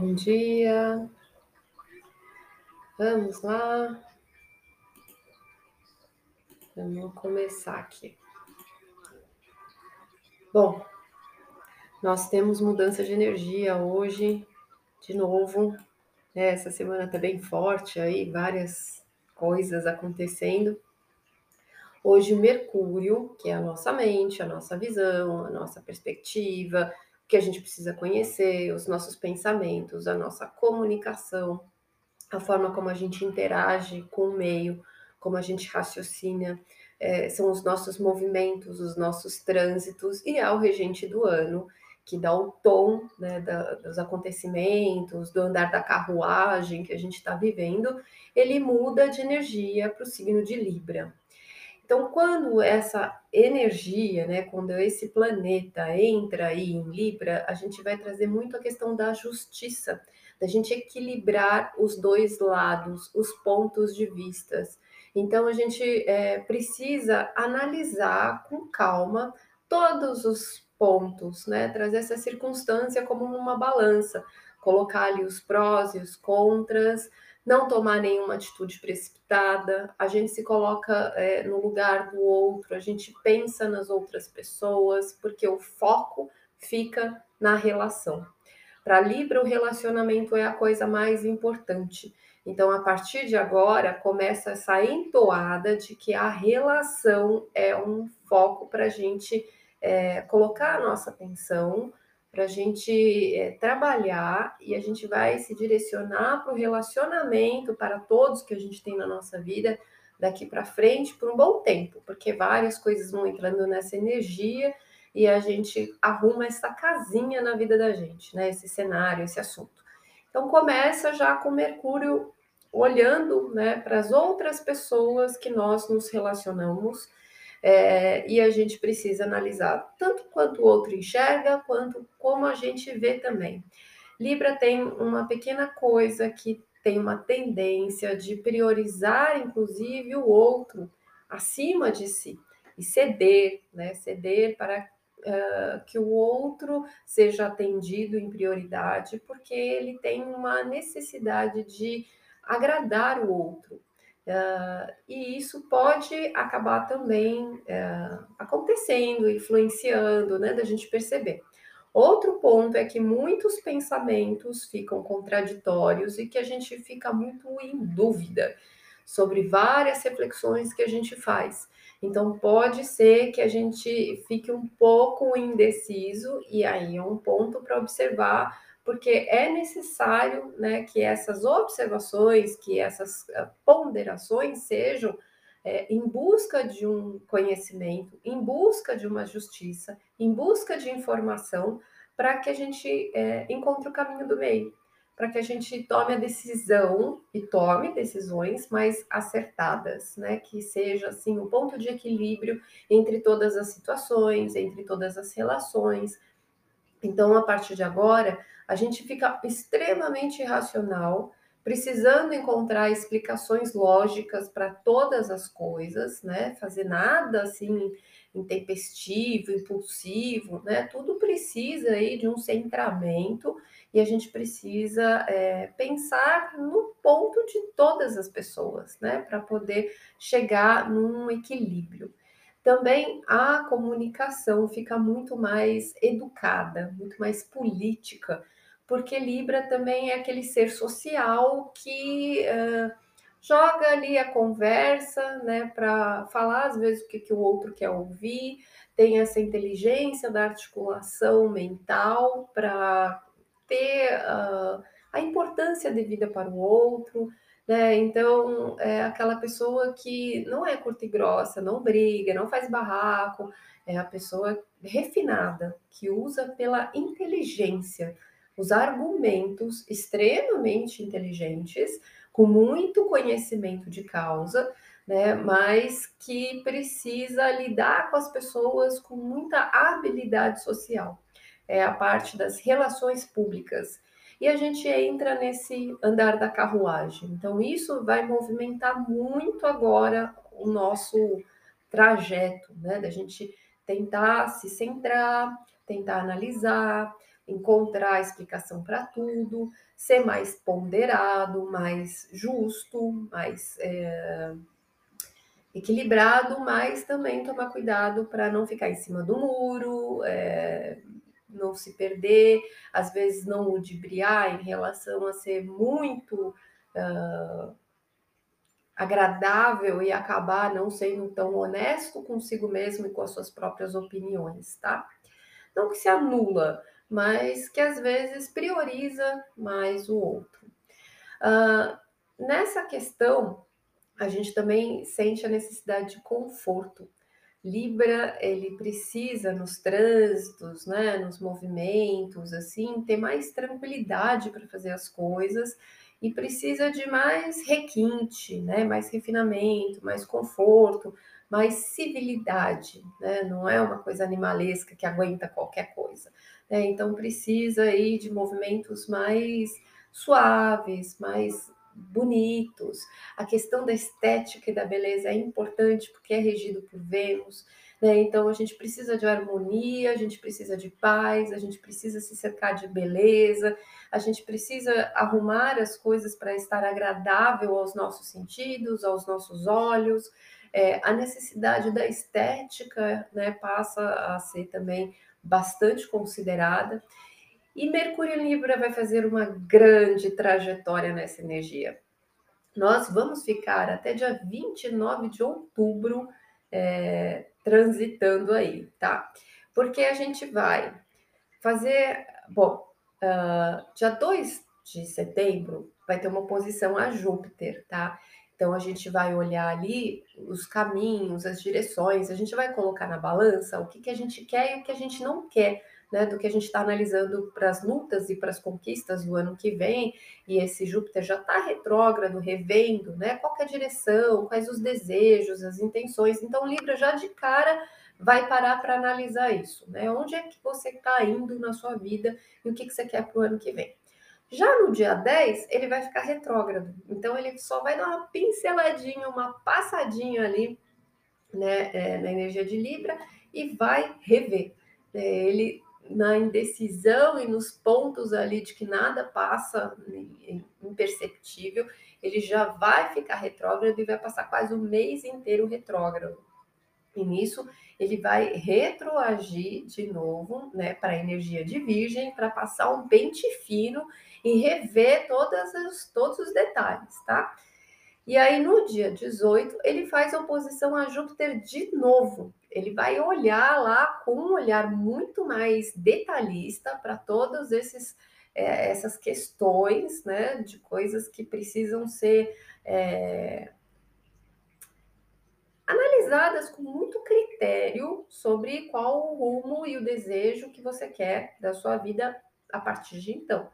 Bom dia. Vamos lá. Vamos começar aqui. Bom, nós temos mudança de energia hoje, de novo. Né? Essa semana está bem forte aí, várias coisas acontecendo. Hoje, Mercúrio, que é a nossa mente, a nossa visão, a nossa perspectiva, que a gente precisa conhecer, os nossos pensamentos, a nossa comunicação, a forma como a gente interage com o meio, como a gente raciocina, é, são os nossos movimentos, os nossos trânsitos, e é o regente do ano, que dá o tom né, da, dos acontecimentos, do andar da carruagem que a gente está vivendo, ele muda de energia para o signo de Libra. Então, quando essa energia, né, quando esse planeta entra aí em Libra, a gente vai trazer muito a questão da justiça, da gente equilibrar os dois lados, os pontos de vistas. Então, a gente é, precisa analisar com calma todos os pontos, né? Trazer essa circunstância como uma balança, colocar ali os prós e os contras, não tomar nenhuma atitude precipitada, a gente se coloca é, no lugar do outro, a gente pensa nas outras pessoas, porque o foco fica na relação. Para Libra, o relacionamento é a coisa mais importante. Então, a partir de agora, começa essa entoada de que a relação é um foco para a gente é, colocar a nossa atenção, para a gente é, trabalhar e a gente vai se direcionar para o relacionamento para todos que a gente tem na nossa vida daqui para frente por um bom tempo, porque várias coisas vão entrando nessa energia e a gente arruma essa casinha na vida da gente, né? Esse cenário, esse assunto. Então começa já com Mercúrio olhando, né, para as outras pessoas que nós nos relacionamos é, e a gente precisa analisar tanto quanto o outro enxerga, quanto como a gente vê também. Libra tem uma pequena coisa que tem uma tendência de priorizar, inclusive, o outro acima de si e ceder, né? Ceder para uh, que o outro seja atendido em prioridade, porque ele tem uma necessidade de agradar o outro. Uh, e isso pode acabar também uh, acontecendo, influenciando, né, da gente perceber. Outro ponto é que muitos pensamentos ficam contraditórios e que a gente fica muito em dúvida sobre várias reflexões que a gente faz. Então, pode ser que a gente fique um pouco indeciso, e aí é um ponto para observar porque é necessário né, que essas observações, que essas ah, ponderações sejam é, em busca de um conhecimento, em busca de uma justiça, em busca de informação, para que a gente é, encontre o caminho do meio, para que a gente tome a decisão e tome decisões mais acertadas, né? Que seja assim o um ponto de equilíbrio entre todas as situações, entre todas as relações. Então, a partir de agora, a gente fica extremamente irracional, precisando encontrar explicações lógicas para todas as coisas, né? Fazer nada assim intempestivo, impulsivo, né? Tudo precisa aí de um centramento e a gente precisa é, pensar no ponto de todas as pessoas, né? Para poder chegar num equilíbrio. Também a comunicação fica muito mais educada, muito mais política porque Libra também é aquele ser social que uh, joga ali a conversa, né, para falar às vezes o que, que o outro quer ouvir, tem essa inteligência da articulação mental para ter uh, a importância devida para o outro. Né? Então, é aquela pessoa que não é curta e grossa, não briga, não faz barraco, é a pessoa refinada, que usa pela inteligência os argumentos extremamente inteligentes, com muito conhecimento de causa, né, mas que precisa lidar com as pessoas com muita habilidade social. É a parte das relações públicas. E a gente entra nesse andar da carruagem. Então, isso vai movimentar muito agora o nosso trajeto, né? Da gente tentar se centrar, tentar analisar, encontrar explicação para tudo, ser mais ponderado, mais justo, mais é, equilibrado, mas também tomar cuidado para não ficar em cima do muro, é, não se perder, às vezes não ludibriar em relação a ser muito uh, agradável e acabar não sendo tão honesto consigo mesmo e com as suas próprias opiniões, tá? Não que se anula, mas que às vezes prioriza mais o outro. Uh, nessa questão, a gente também sente a necessidade de conforto. Libra, ele precisa nos trânsitos, né, nos movimentos, assim, ter mais tranquilidade para fazer as coisas e precisa de mais requinte, né, mais refinamento, mais conforto, mais civilidade, né? Não é uma coisa animalesca que aguenta qualquer coisa. Né? Então precisa aí de movimentos mais suaves, mais bonitos. A questão da estética e da beleza é importante porque é regido por Vênus. Né? Então a gente precisa de harmonia, a gente precisa de paz, a gente precisa se cercar de beleza, a gente precisa arrumar as coisas para estar agradável aos nossos sentidos, aos nossos olhos. É, a necessidade da estética né, passa a ser também bastante considerada. E Mercúrio em Libra vai fazer uma grande trajetória nessa energia. Nós vamos ficar até dia 29 de outubro é, transitando aí, tá? Porque a gente vai fazer. Bom, uh, dia 2 de setembro vai ter uma oposição a Júpiter, tá? Então a gente vai olhar ali os caminhos, as direções, a gente vai colocar na balança o que, que a gente quer e o que a gente não quer né, do que a gente está analisando para as lutas e para as conquistas do ano que vem, e esse Júpiter já está retrógrado, revendo, né, qual é a direção, quais os desejos, as intenções. Então, Libra já de cara vai parar para analisar isso, né? Onde é que você está indo na sua vida e o que, que você quer para o ano que vem. Já no dia 10, ele vai ficar retrógrado. Então, ele só vai dar uma pinceladinha, uma passadinha ali né, é, na energia de Libra e vai rever. É, ele na indecisão e nos pontos ali de que nada passa imperceptível, ele já vai ficar retrógrado e vai passar quase o mês inteiro retrógrado. E nisso ele vai retroagir de novo, né, para a energia de Virgem, para passar um pente fino e rever todas as, todos os detalhes, tá? E aí no dia 18 ele faz oposição a Júpiter de novo, ele vai olhar lá com um olhar muito mais detalhista para todas é, essas questões, né, de coisas que precisam ser é, analisadas com muito critério sobre qual o rumo e o desejo que você quer da sua vida a partir de então.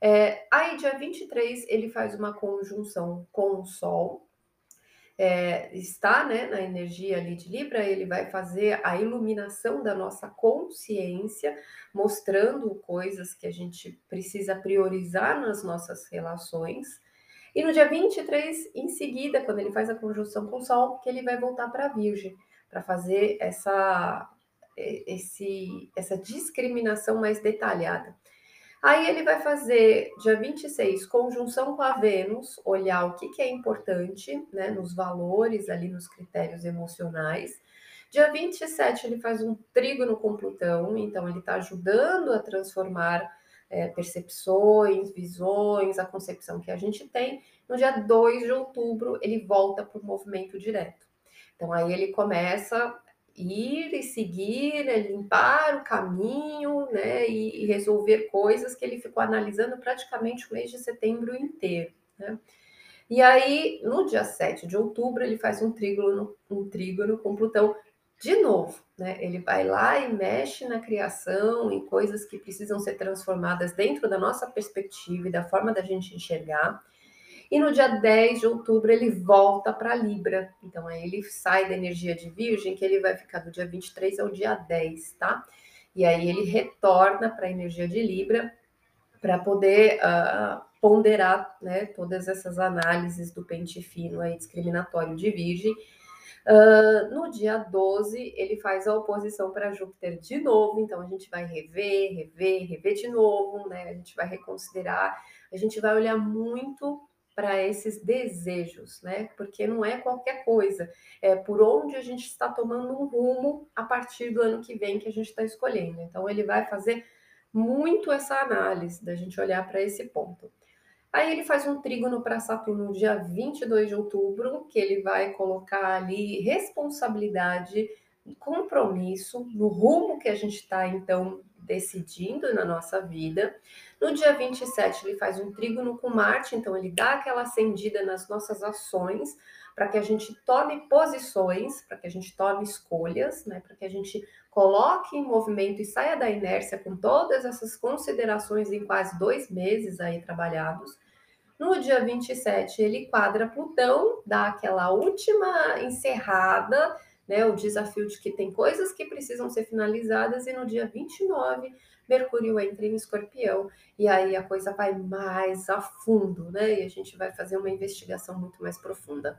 É, aí, dia 23, ele faz uma conjunção com o Sol, é, está né, na energia ali de Libra, ele vai fazer a iluminação da nossa consciência, mostrando coisas que a gente precisa priorizar nas nossas relações. E no dia 23, em seguida, quando ele faz a conjunção com o Sol, que ele vai voltar para a Virgem, para fazer essa, esse, essa discriminação mais detalhada. Aí ele vai fazer, dia 26, conjunção com a Vênus, olhar o que, que é importante, né, nos valores, ali nos critérios emocionais. Dia 27, ele faz um trígono com Plutão, então ele está ajudando a transformar é, percepções, visões, a concepção que a gente tem. No dia 2 de outubro, ele volta para o movimento direto. Então, aí ele começa ir e seguir, é limpar o caminho, né, e, e, resolver coisas que ele ficou analisando praticamente o mês de setembro inteiro, né? E aí, no dia 7 de outubro, ele faz um trígono, um trígono com Plutão de novo, né? Ele vai lá e mexe na criação, em coisas que precisam ser transformadas dentro da nossa perspectiva e da forma da gente enxergar. E no dia 10 de outubro ele volta para Libra. Então aí ele sai da energia de Virgem, que ele vai ficar do dia 23 ao dia 10, tá? E aí ele retorna para a energia de Libra para poder uh, ponderar né, todas essas análises do pente fino aí discriminatório de Virgem. Uh, no dia 12, ele faz a oposição para Júpiter de novo, então a gente vai rever, rever, rever de novo, né? A gente vai reconsiderar, a gente vai olhar muito para esses desejos, né? Porque não é qualquer coisa, é por onde a gente está tomando um rumo a partir do ano que vem que a gente está escolhendo. Então, ele vai fazer muito essa análise da gente olhar para esse ponto. Aí ele faz um trígono para Saturno no dia 22 de outubro, que ele vai colocar ali responsabilidade, compromisso no rumo que a gente está então decidindo na nossa vida. No dia 27 ele faz um trígono com Marte, então ele dá aquela acendida nas nossas ações, para que a gente tome posições, para que a gente tome escolhas, né, para que a gente coloque em movimento e saia da inércia com todas essas considerações em quase dois meses aí trabalhados. No dia 27, ele quadra Plutão, dá aquela última encerrada, né? O desafio de que tem coisas que precisam ser finalizadas, e no dia 29, Mercúrio entra em escorpião, e aí a coisa vai mais a fundo, né? E a gente vai fazer uma investigação muito mais profunda.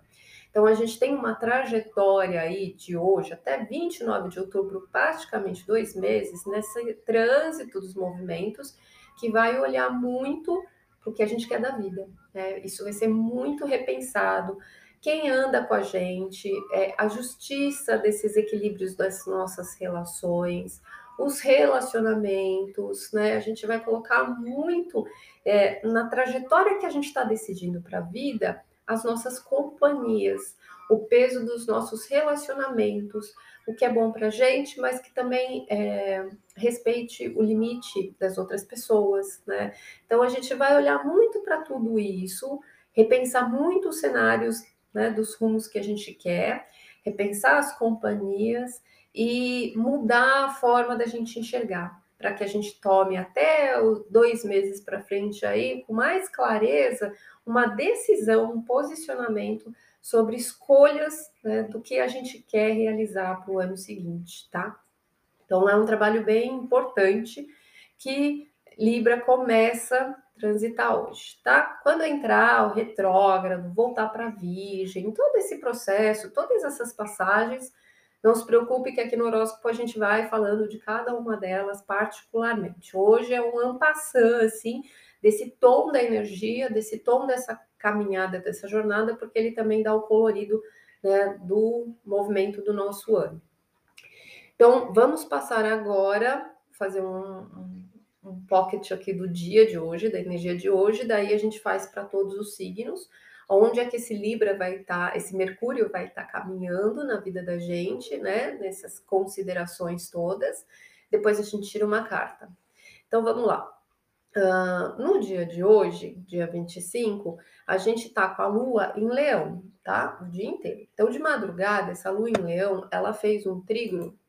Então, a gente tem uma trajetória aí de hoje até 29 de outubro, praticamente dois meses, nesse trânsito dos movimentos, que vai olhar muito o que a gente quer da vida. Né? Isso vai ser muito repensado. Quem anda com a gente, é, a justiça desses equilíbrios das nossas relações, os relacionamentos, né? A gente vai colocar muito é, na trajetória que a gente está decidindo para a vida, as nossas companhias, o peso dos nossos relacionamentos, o que é bom para a gente, mas que também é, respeite o limite das outras pessoas, né? Então a gente vai olhar muito para tudo isso, repensar muito os cenários né, dos rumos que a gente quer, repensar as companhias e mudar a forma da gente enxergar, para que a gente tome até dois meses para frente aí, com mais clareza, uma decisão, um posicionamento sobre escolhas né, do que a gente quer realizar para o ano seguinte, tá? Então é um trabalho bem importante que Libra começa transitar hoje, tá? Quando entrar o retrógrado, voltar para a Virgem, todo esse processo, todas essas passagens, não se preocupe que aqui no horóscopo a gente vai falando de cada uma delas particularmente. Hoje é um ampassã, assim, desse tom da energia, desse tom dessa caminhada, dessa jornada, porque ele também dá o colorido né, do movimento do nosso ano. Então, vamos passar agora, fazer um, um, um pocket aqui do dia de hoje, da energia de hoje, daí a gente faz para todos os signos, onde é que esse Libra vai estar, tá, esse Mercúrio vai estar tá caminhando na vida da gente, né, nessas considerações todas. Depois a gente tira uma carta. Então, vamos lá. Uh, no dia de hoje, dia 25, a gente tá com a lua em leão, tá? O dia inteiro. Então, de madrugada, essa lua em leão, ela fez um trígono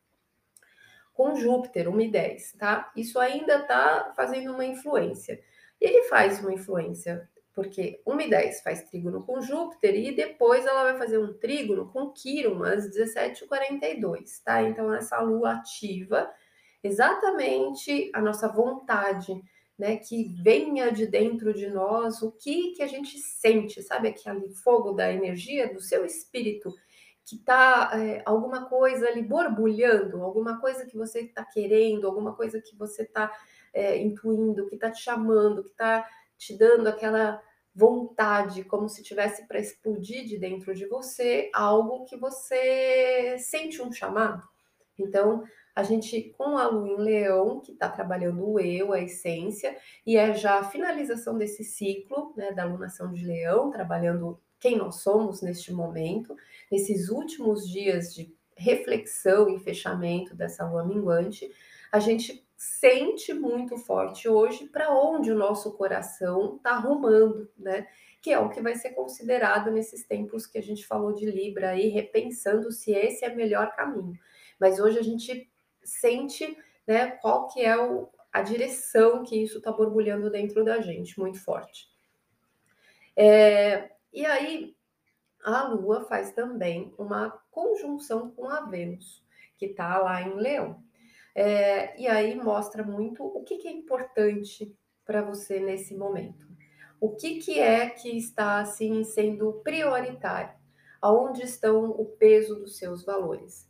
com Júpiter, 1 e 10, tá? Isso ainda tá fazendo uma influência. E ele faz uma influência, porque 1 e 10 faz trígono com Júpiter e depois ela vai fazer um trígono com Quiron às 17h42, tá? Então, essa lua ativa exatamente a nossa vontade né, que venha de dentro de nós o que que a gente sente, sabe aquele fogo da energia do seu espírito que está é, alguma coisa ali borbulhando, alguma coisa que você está querendo, alguma coisa que você está é, intuindo, que está te chamando, que está te dando aquela vontade, como se tivesse para explodir de dentro de você, algo que você sente um chamado. Então, a gente, com a lua em leão, que está trabalhando o eu, a essência, e é já a finalização desse ciclo, né, da alunação de leão, trabalhando quem nós somos neste momento, nesses últimos dias de reflexão e fechamento dessa lua minguante, a gente sente muito forte hoje para onde o nosso coração está arrumando, né? Que é o que vai ser considerado nesses tempos que a gente falou de Libra aí, repensando se esse é o melhor caminho. Mas hoje a gente sente né, qual que é o, a direção que isso está borbulhando dentro da gente, muito forte. É, e aí, a Lua faz também uma conjunção com a Vênus, que está lá em Leão. É, e aí mostra muito o que, que é importante para você nesse momento. O que, que é que está assim sendo prioritário? aonde estão o peso dos seus valores.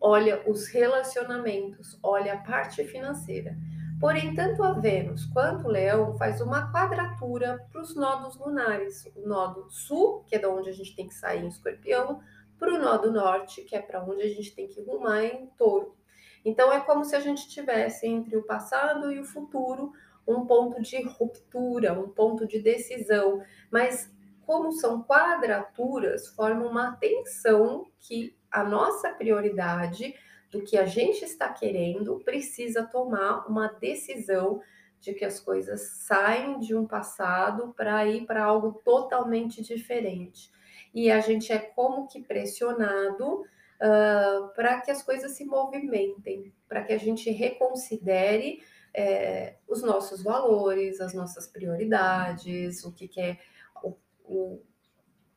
Olha os relacionamentos, olha a parte financeira. Porém, tanto a Vênus quanto o Leão faz uma quadratura para os nodos lunares. O nodo sul, que é da onde a gente tem que sair em escorpião, para o nodo norte, que é para onde a gente tem que rumar em touro. Então, é como se a gente tivesse entre o passado e o futuro um ponto de ruptura, um ponto de decisão. Mas, como são quadraturas, forma uma tensão que a nossa prioridade do que a gente está querendo, precisa tomar uma decisão de que as coisas saem de um passado para ir para algo totalmente diferente. E a gente é como que pressionado uh, para que as coisas se movimentem, para que a gente reconsidere é, os nossos valores, as nossas prioridades, o que, que é o, o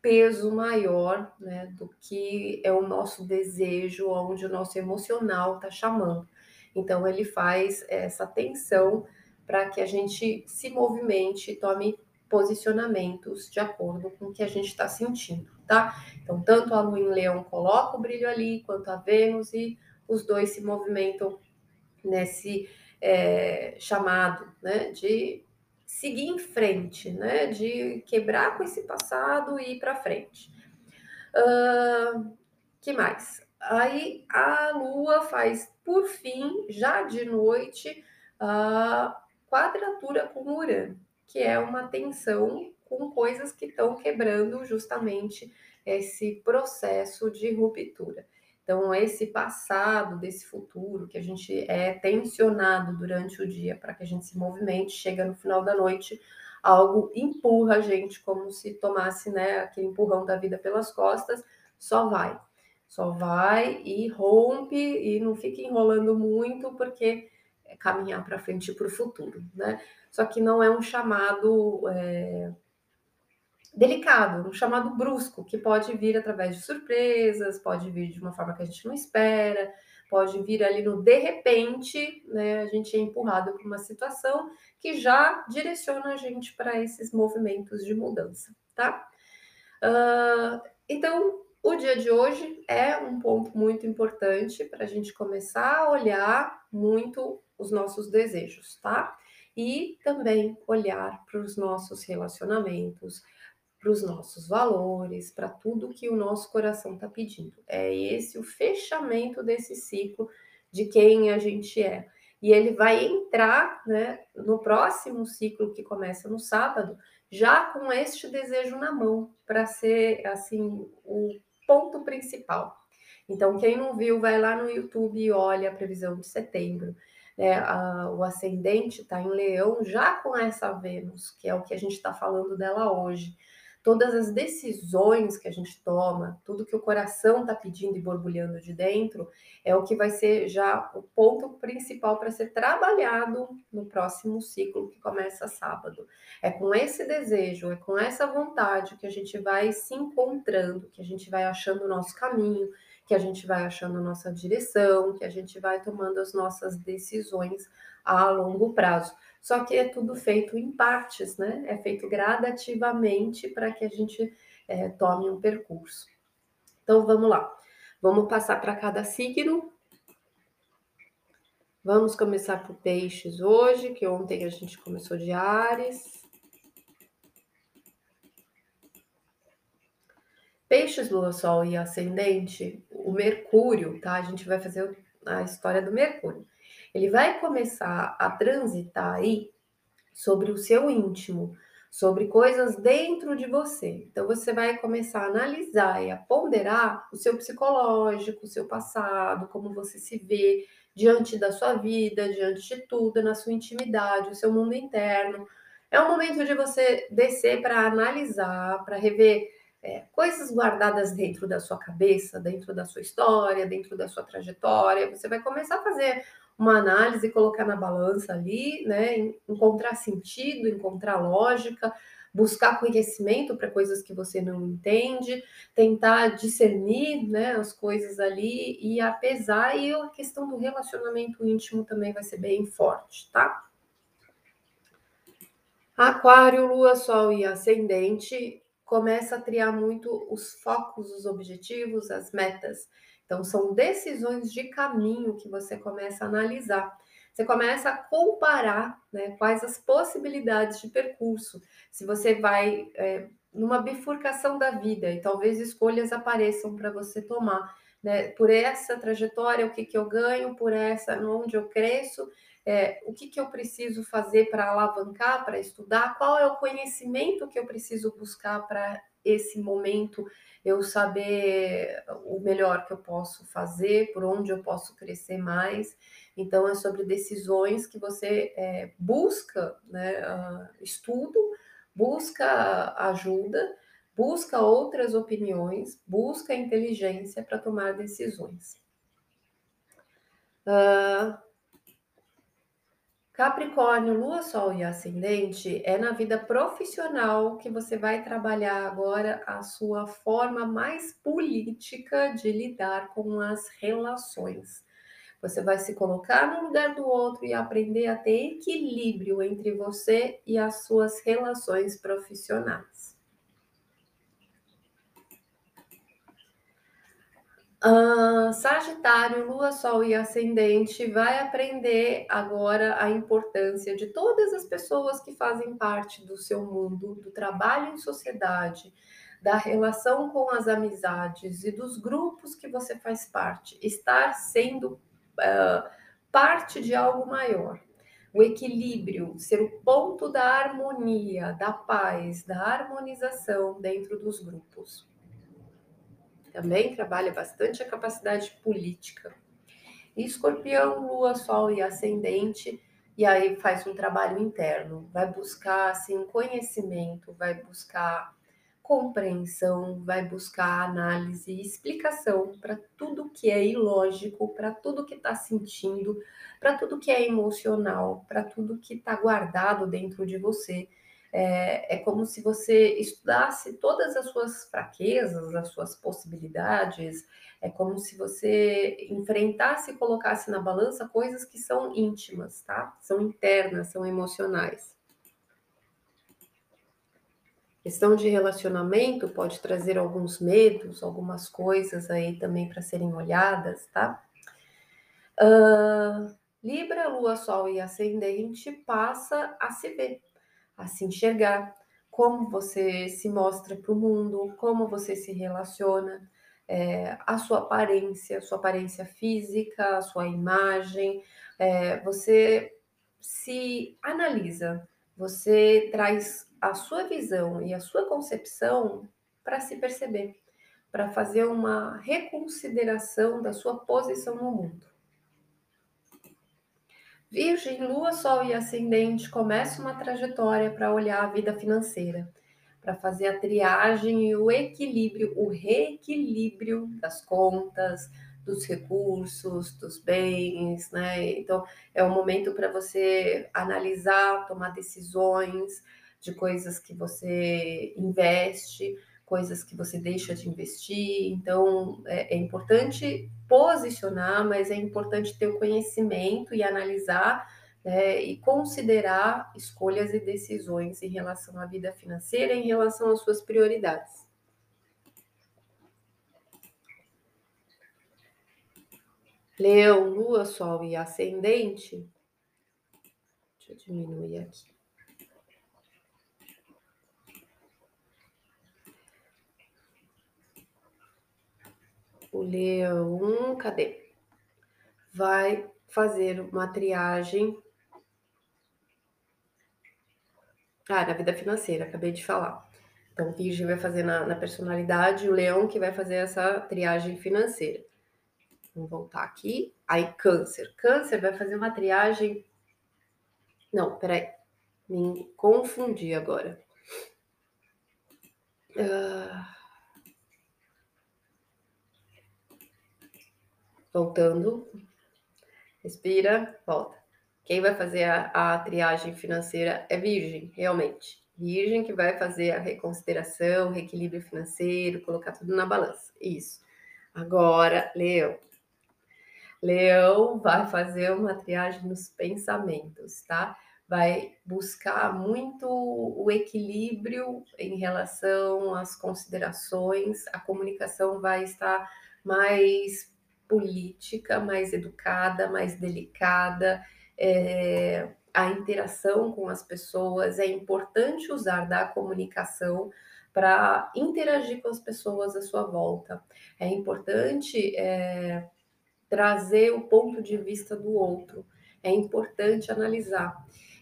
peso maior né, do que é o nosso desejo, onde o nosso emocional está chamando. Então, ele faz essa tensão para que a gente se movimente, tome posicionamentos de acordo com o que a gente está sentindo, tá? Então, tanto a Lua em Leão coloca o brilho ali, quanto a Vênus, e os dois se movimentam nesse é, chamado, né, de seguir em frente, né? De quebrar com esse passado e ir para frente. Uh, que mais? Aí a Lua faz, por fim, já de noite, a quadratura com Urano, que é uma tensão com coisas que estão quebrando justamente esse processo de ruptura. Então, esse passado desse futuro que a gente é tensionado durante o dia para que a gente se movimente, chega no final da noite, algo empurra a gente como se tomasse né, aquele empurrão da vida pelas costas, só vai. Só vai e rompe e não fica enrolando muito, porque é caminhar para frente para o futuro, né? Só que não é um chamado é, delicado, um chamado brusco, que pode vir através de surpresas, pode vir de uma forma que a gente não espera, pode vir ali no de repente, né? A gente é empurrado para uma situação que já direciona a gente para esses movimentos de mudança, tá? Uh, então, o dia de hoje é um ponto muito importante para a gente começar a olhar muito os nossos desejos, tá? E também olhar para os nossos relacionamentos, para os nossos valores, para tudo que o nosso coração está pedindo. É esse o fechamento desse ciclo de quem a gente é. E ele vai entrar né, no próximo ciclo que começa no sábado, já com este desejo na mão, para ser assim o ponto principal. Então, quem não viu, vai lá no YouTube e olha a previsão de setembro. É, a, o ascendente está em leão já com essa Vênus, que é o que a gente está falando dela hoje todas as decisões que a gente toma, tudo que o coração está pedindo e borbulhando de dentro, é o que vai ser já o ponto principal para ser trabalhado no próximo ciclo que começa sábado. É com esse desejo, é com essa vontade que a gente vai se encontrando, que a gente vai achando o nosso caminho, que a gente vai achando a nossa direção, que a gente vai tomando as nossas decisões a longo prazo. Só que é tudo feito em partes, né? É feito gradativamente para que a gente é, tome um percurso. Então vamos lá. Vamos passar para cada signo. Vamos começar por peixes hoje, que ontem a gente começou de Ares. Peixes, Lua, Sol e Ascendente, o Mercúrio, tá? A gente vai fazer a história do Mercúrio ele vai começar a transitar aí sobre o seu íntimo, sobre coisas dentro de você. Então você vai começar a analisar e a ponderar o seu psicológico, o seu passado, como você se vê diante da sua vida, diante de tudo, na sua intimidade, o seu mundo interno. É um momento de você descer para analisar, para rever é, coisas guardadas dentro da sua cabeça, dentro da sua história, dentro da sua trajetória. Você vai começar a fazer uma análise, colocar na balança ali, né? Encontrar sentido, encontrar lógica, buscar conhecimento para coisas que você não entende, tentar discernir né, as coisas ali e apesar, e a questão do relacionamento íntimo também vai ser bem forte, tá? Aquário, Lua, Sol e Ascendente começa a triar muito os focos, os objetivos, as metas. Então, são decisões de caminho que você começa a analisar. Você começa a comparar né, quais as possibilidades de percurso. Se você vai é, numa bifurcação da vida e talvez escolhas apareçam para você tomar. Né? Por essa trajetória, o que, que eu ganho, por essa, onde eu cresço, é, o que, que eu preciso fazer para alavancar, para estudar, qual é o conhecimento que eu preciso buscar para esse momento eu saber o melhor que eu posso fazer, por onde eu posso crescer mais. Então, é sobre decisões que você é, busca né, uh, estudo, busca ajuda, busca outras opiniões, busca inteligência para tomar decisões. Uh, Capricórnio, Lua, Sol e Ascendente é na vida profissional que você vai trabalhar agora a sua forma mais política de lidar com as relações. Você vai se colocar no lugar do outro e aprender a ter equilíbrio entre você e as suas relações profissionais. Uh, Sagitário, Lua, Sol e Ascendente vai aprender agora a importância de todas as pessoas que fazem parte do seu mundo, do trabalho em sociedade, da relação com as amizades e dos grupos que você faz parte, estar sendo uh, parte de algo maior. O equilíbrio, ser o ponto da harmonia, da paz, da harmonização dentro dos grupos também trabalha bastante a capacidade política. escorpião, lua, sol e ascendente, e aí faz um trabalho interno, vai buscar assim conhecimento, vai buscar compreensão, vai buscar análise e explicação para tudo que é ilógico, para tudo que está sentindo, para tudo que é emocional, para tudo que está guardado dentro de você é, é como se você estudasse todas as suas fraquezas, as suas possibilidades, é como se você enfrentasse e colocasse na balança coisas que são íntimas, tá? São internas, são emocionais. Questão de relacionamento pode trazer alguns medos, algumas coisas aí também para serem olhadas, tá? Uh, Libra, Lua, Sol e Ascendente passa a se ver a se enxergar, como você se mostra para o mundo, como você se relaciona, é, a sua aparência, a sua aparência física, a sua imagem, é, você se analisa, você traz a sua visão e a sua concepção para se perceber, para fazer uma reconsideração da sua posição no mundo. Virgem, Lua, Sol e Ascendente começa uma trajetória para olhar a vida financeira, para fazer a triagem e o equilíbrio, o reequilíbrio das contas, dos recursos, dos bens, né? Então, é um momento para você analisar, tomar decisões de coisas que você investe, coisas que você deixa de investir. Então, é, é importante posicionar, mas é importante ter o conhecimento e analisar né, e considerar escolhas e decisões em relação à vida financeira, em relação às suas prioridades. Leão, Lua, Sol e Ascendente. Deixa eu diminuir aqui. O leão, cadê? Vai fazer uma triagem. Ah, na vida financeira, acabei de falar. Então, Virgem vai fazer na, na personalidade, o leão que vai fazer essa triagem financeira. Vamos voltar aqui. Aí, Câncer. Câncer vai fazer uma triagem. Não, peraí. Me confundi agora. Uh... Voltando. Respira, volta. Quem vai fazer a, a triagem financeira é Virgem, realmente. Virgem que vai fazer a reconsideração, reequilíbrio financeiro, colocar tudo na balança. Isso. Agora, Leão. Leão vai fazer uma triagem nos pensamentos, tá? vai buscar muito o equilíbrio em relação às considerações, a comunicação vai estar mais política, mais educada, mais delicada, é, a interação com as pessoas, é importante usar da comunicação para interagir com as pessoas à sua volta. É importante é, trazer o ponto de vista do outro, é importante analisar.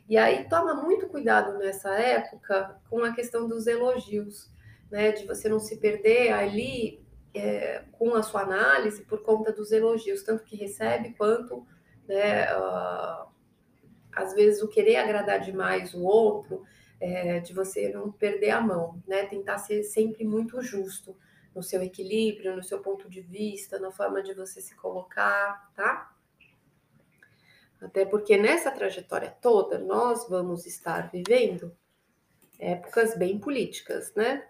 E aí toma muito cuidado nessa época com a questão dos elogios, né? De você não se perder ali é, com a sua análise por conta dos elogios, tanto que recebe quanto, né? Uh, às vezes o querer agradar demais o outro, é, de você não perder a mão, né? Tentar ser sempre muito justo no seu equilíbrio, no seu ponto de vista, na forma de você se colocar, tá? Até porque nessa trajetória toda nós vamos estar vivendo épocas bem políticas, né?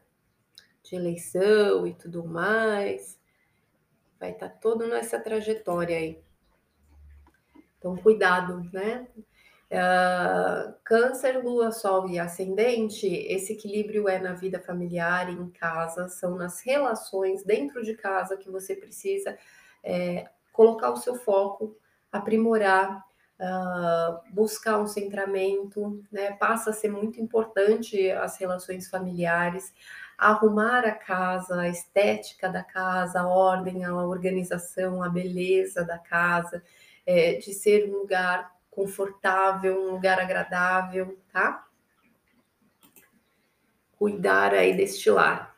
De eleição e tudo mais. Vai estar tá todo nessa trajetória aí. Então, cuidado, né? Uh, câncer, lua, sol e ascendente, esse equilíbrio é na vida familiar, em casa, são nas relações dentro de casa que você precisa é, colocar o seu foco, aprimorar uh, buscar um centramento, né? Passa a ser muito importante as relações familiares, arrumar a casa, a estética da casa, a ordem, a organização, a beleza da casa, é, de ser um lugar confortável, um lugar agradável, tá? Cuidar aí deste lar.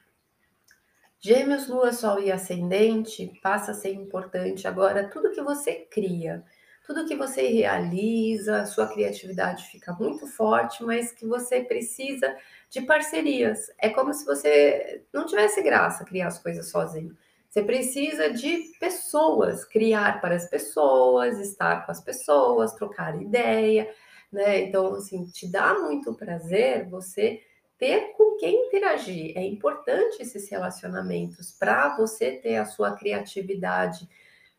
Gêmeos, Lua, Sol e Ascendente passa a ser importante agora tudo que você cria tudo que você realiza, sua criatividade fica muito forte, mas que você precisa de parcerias. É como se você não tivesse graça criar as coisas sozinho. Você precisa de pessoas, criar para as pessoas, estar com as pessoas, trocar ideia, né? Então, assim, te dá muito prazer você ter com quem interagir. É importante esses relacionamentos para você ter a sua criatividade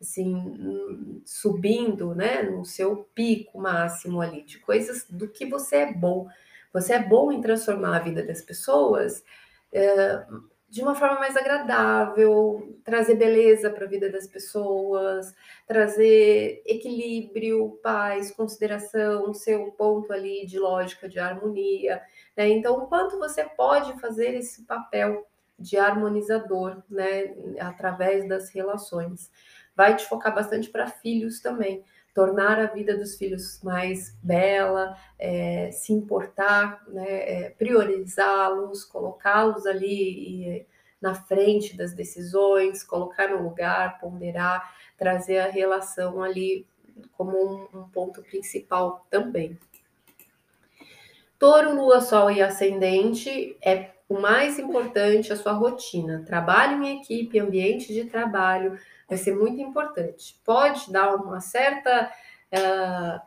assim, subindo, né, no seu pico máximo ali, de coisas do que você é bom. Você é bom em transformar a vida das pessoas é, de uma forma mais agradável, trazer beleza para a vida das pessoas, trazer equilíbrio, paz, consideração, seu ponto ali de lógica, de harmonia. Né? Então, o quanto você pode fazer esse papel de harmonizador, né, através das relações vai te focar bastante para filhos também. Tornar a vida dos filhos mais bela, é, se importar, né, é, priorizá-los, colocá-los ali e, na frente das decisões, colocar no lugar, ponderar, trazer a relação ali como um, um ponto principal também. Touro, Lua, Sol e Ascendente é o mais importante a sua rotina. Trabalho em equipe, ambiente de trabalho, vai ser muito importante. Pode dar uma certa uh,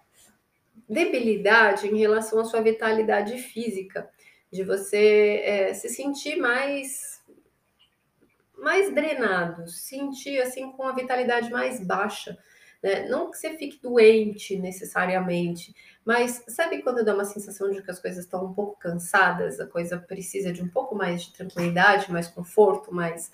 debilidade em relação à sua vitalidade física, de você é, se sentir mais mais drenado, sentir assim com a vitalidade mais baixa. Né? Não que você fique doente necessariamente, mas sabe quando dá uma sensação de que as coisas estão um pouco cansadas, a coisa precisa de um pouco mais de tranquilidade, mais conforto, mais,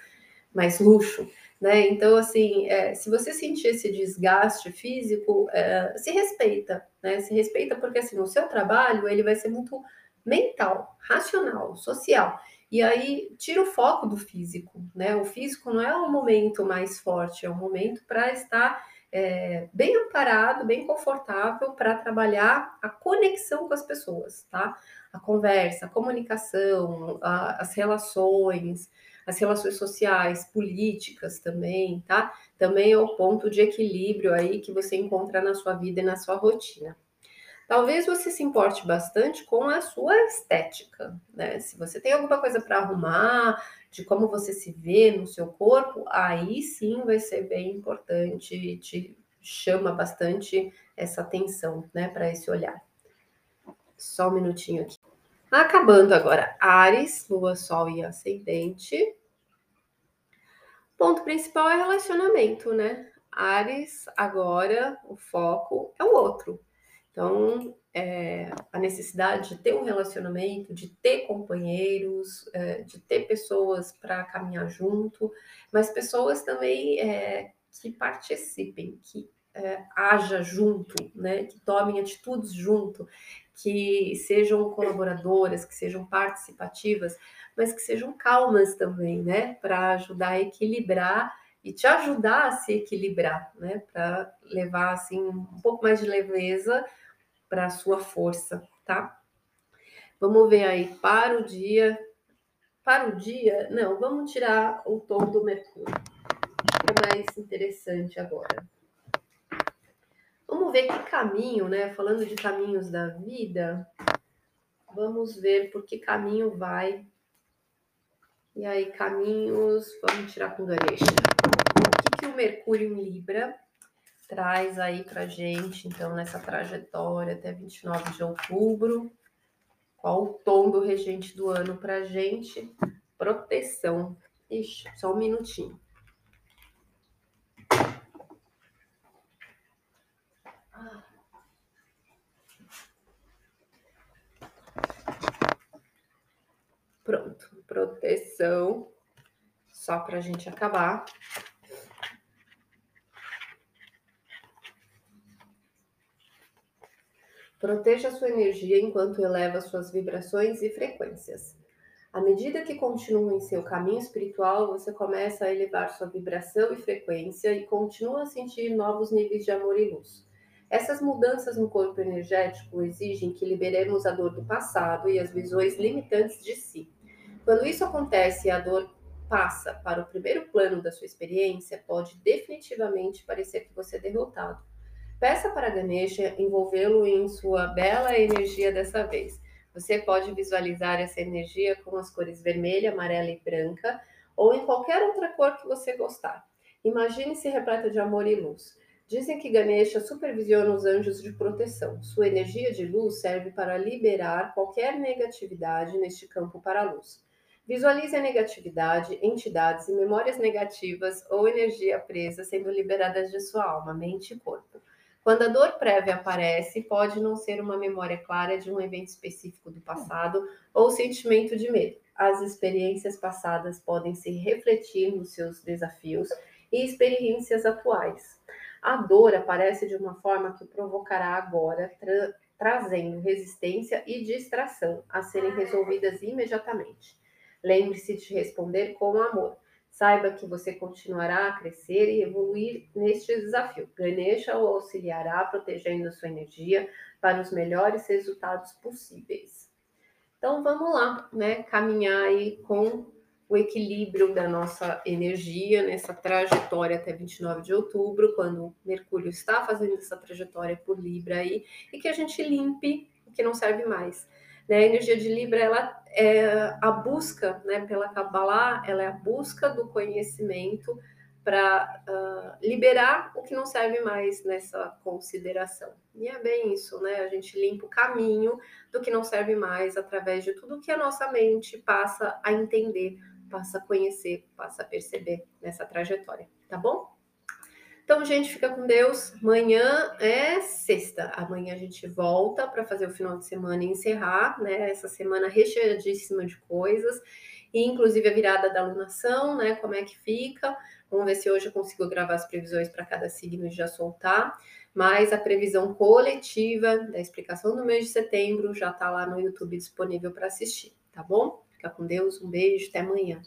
mais luxo? Né? Então, assim, é, se você sentir esse desgaste físico, é, se respeita, né? Se respeita porque, assim, o seu trabalho, ele vai ser muito mental, racional, social. E aí, tira o foco do físico, né? O físico não é o momento mais forte, é o momento para estar é, bem amparado, bem confortável para trabalhar a conexão com as pessoas, tá? A conversa, a comunicação, a, as relações, as relações sociais, políticas também, tá? Também é o ponto de equilíbrio aí que você encontra na sua vida e na sua rotina. Talvez você se importe bastante com a sua estética, né? Se você tem alguma coisa para arrumar, de como você se vê no seu corpo, aí sim vai ser bem importante, te chama bastante essa atenção, né, para esse olhar. Só um minutinho aqui. Acabando agora, Ares, Lua, Sol e Ascendente. Ponto principal é relacionamento, né? Ares, agora o foco é o outro. Então, é, a necessidade de ter um relacionamento, de ter companheiros, é, de ter pessoas para caminhar junto, mas pessoas também é, que participem, que é, haja junto, né, que tomem atitudes junto, que sejam colaboradoras, que sejam participativas, mas que sejam calmas também, né, para ajudar a equilibrar e te ajudar a se equilibrar, né, para levar assim um pouco mais de leveza para a sua força, tá? Vamos ver aí para o dia. Para o dia, não, vamos tirar o tom do Mercúrio. É mais interessante agora. Vamos ver que caminho, né? Falando de caminhos da vida, vamos ver por que caminho vai. E aí, caminhos, vamos tirar com Ganesha. O que, que o Mercúrio em Libra traz aí pra gente, então, nessa trajetória até 29 de outubro? Qual o tom do regente do ano pra gente? Proteção. Ixi, só um minutinho. Pronto, proteção, só para a gente acabar. Proteja sua energia enquanto eleva suas vibrações e frequências. À medida que continua em seu caminho espiritual, você começa a elevar sua vibração e frequência e continua a sentir novos níveis de amor e luz. Essas mudanças no corpo energético exigem que liberemos a dor do passado e as visões limitantes de si. Quando isso acontece e a dor passa para o primeiro plano da sua experiência, pode definitivamente parecer que você é derrotado. Peça para Ganesha envolvê-lo em sua bela energia dessa vez. Você pode visualizar essa energia com as cores vermelha, amarela e branca, ou em qualquer outra cor que você gostar. Imagine-se repleta de amor e luz. Dizem que Ganesha supervisiona os anjos de proteção. Sua energia de luz serve para liberar qualquer negatividade neste campo para a luz. Visualize a negatividade, entidades e memórias negativas ou energia presa sendo liberadas de sua alma, mente e corpo. Quando a dor prévia aparece, pode não ser uma memória clara de um evento específico do passado ou sentimento de medo. As experiências passadas podem se refletir nos seus desafios e experiências atuais. A dor aparece de uma forma que provocará agora, tra trazendo resistência e distração a serem resolvidas imediatamente. Lembre-se de responder com amor. Saiba que você continuará a crescer e evoluir neste desafio. Ganesha o auxiliará protegendo sua energia para os melhores resultados possíveis. Então vamos lá, né? Caminhar aí com o equilíbrio da nossa energia nessa trajetória até 29 de outubro, quando Mercúrio está fazendo essa trajetória por Libra aí, e que a gente limpe o que não serve mais. Né? A energia de Libra ela é a busca, né, pela Kabbalah, ela é a busca do conhecimento para uh, liberar o que não serve mais nessa consideração. E é bem isso, né? A gente limpa o caminho do que não serve mais através de tudo que a nossa mente passa a entender passa a conhecer, passa a perceber nessa trajetória, tá bom? Então, gente, fica com Deus. Amanhã é sexta. Amanhã a gente volta para fazer o final de semana e encerrar, né? Essa semana recheadíssima de coisas, e inclusive a virada da alunação, né? Como é que fica? Vamos ver se hoje eu consigo gravar as previsões para cada signo e já soltar. Mas a previsão coletiva da explicação do mês de setembro já está lá no YouTube disponível para assistir, tá bom? Fica com Deus, um beijo, até amanhã.